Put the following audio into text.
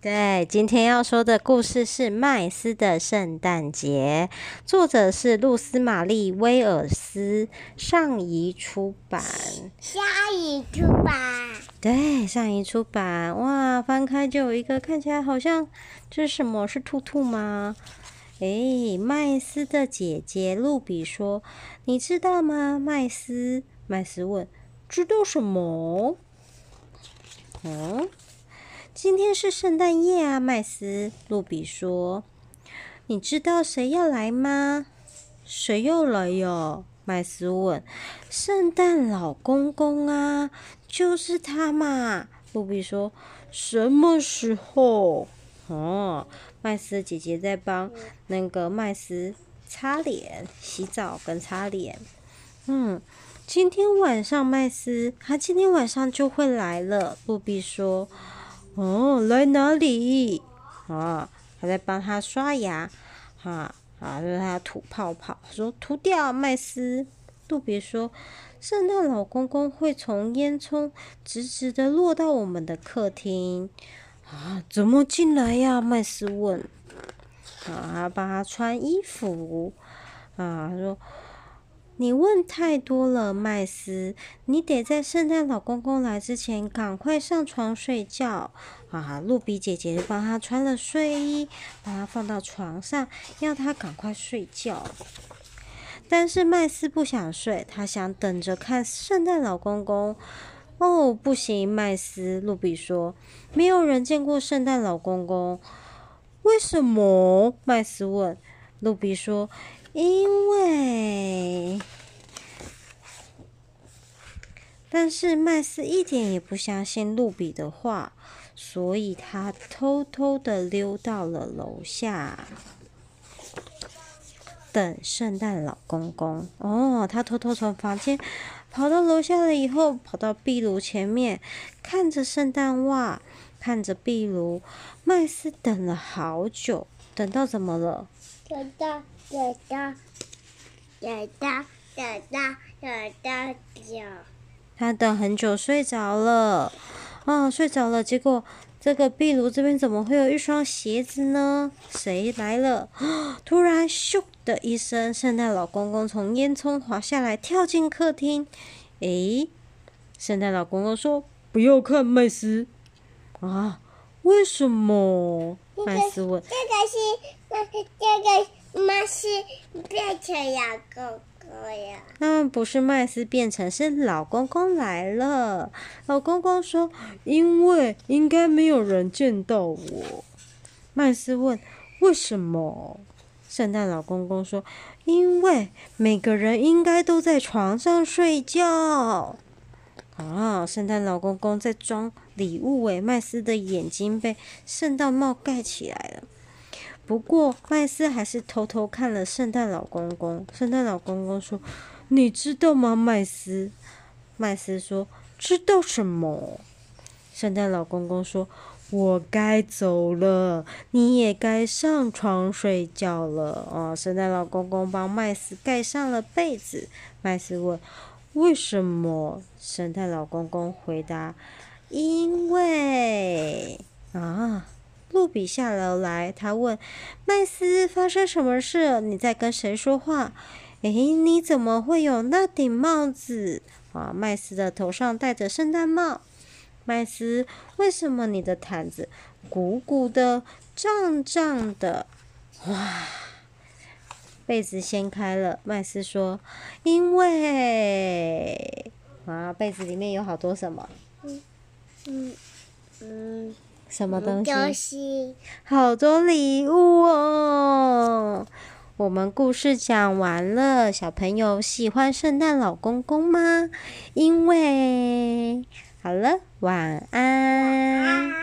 对，今天要说的故事是麦斯的圣诞节，作者是露丝玛丽·威尔斯，上一出版。上一出版。对，上一出版。哇，翻开就有一个看起来好像这是什么？是兔兔吗？诶，麦斯的姐姐露比说：“你知道吗？”麦斯，麦斯问：“知道什么？”嗯。今天是圣诞夜啊，麦斯。露比说：“你知道谁要来吗？”“谁又来哟？”麦斯问。“圣诞老公公啊，就是他嘛。”露比说。“什么时候？”哦，麦斯姐姐在帮那个麦斯擦脸、洗澡跟擦脸。嗯，今天晚上麦斯他今天晚上就会来了。露比说。哦，来哪里？啊，还在帮他刷牙，哈啊，让他吐泡泡，说涂掉麦斯。杜比说，圣诞老公公会从烟囱直直的落到我们的客厅。啊，怎么进来呀？麦斯问。啊，帮他穿衣服。啊，他说。你问太多了，麦斯。你得在圣诞老公公来之前赶快上床睡觉。啊，露比姐姐帮他穿了睡衣，把他放到床上，要他赶快睡觉。但是麦斯不想睡，他想等着看圣诞老公公。哦，不行，麦斯，露比说，没有人见过圣诞老公公。为什么？麦斯问。露比说。因为，但是麦斯一点也不相信露比的话，所以他偷偷的溜到了楼下，等圣诞老公公。哦，他偷偷从房间跑到楼下了以后，跑到壁炉前面，看着圣诞袜，看着壁炉。麦斯等了好久，等到怎么了？等到。等到，等到，等到，等到久。他等很久，睡着了。啊、睡着了。结果这个壁炉这边怎么会有一双鞋子呢？谁来了？突然，咻的一声，圣诞老公公从烟囱滑下来，跳进客厅。诶，圣诞老公公说：“不要看麦斯。”啊，为什么？麦斯问。这个是，这个，这个。麦斯变成老公公呀？嗯，不是麦斯变成，是老公公来了。老公公说：“因为应该没有人见到我。”麦斯问：“为什么？”圣诞老公公说：“因为每个人应该都在床上睡觉。”啊，圣诞老公公在装礼物诶，麦斯的眼睛被圣诞帽盖起来了。不过，麦斯还是偷偷看了圣诞老公公。圣诞老公公说：“你知道吗，麦斯？”麦斯说：“知道什么？”圣诞老公公说：“我该走了，你也该上床睡觉了。”啊，圣诞老公公帮麦斯盖上了被子。麦斯问：“为什么？”神探老公公回答：“因为啊。”露比下楼来，他问麦斯：“发生什么事？你在跟谁说话？”“诶，你怎么会有那顶帽子？”啊，麦斯的头上戴着圣诞帽。麦斯，为什么你的毯子鼓鼓的、胀胀的？哇！被子掀开了。麦斯说：“因为……啊，被子里面有好多什么？”嗯嗯嗯。什么东西？好多礼物哦！我们故事讲完了，小朋友喜欢圣诞老公公吗？因为好了，晚安。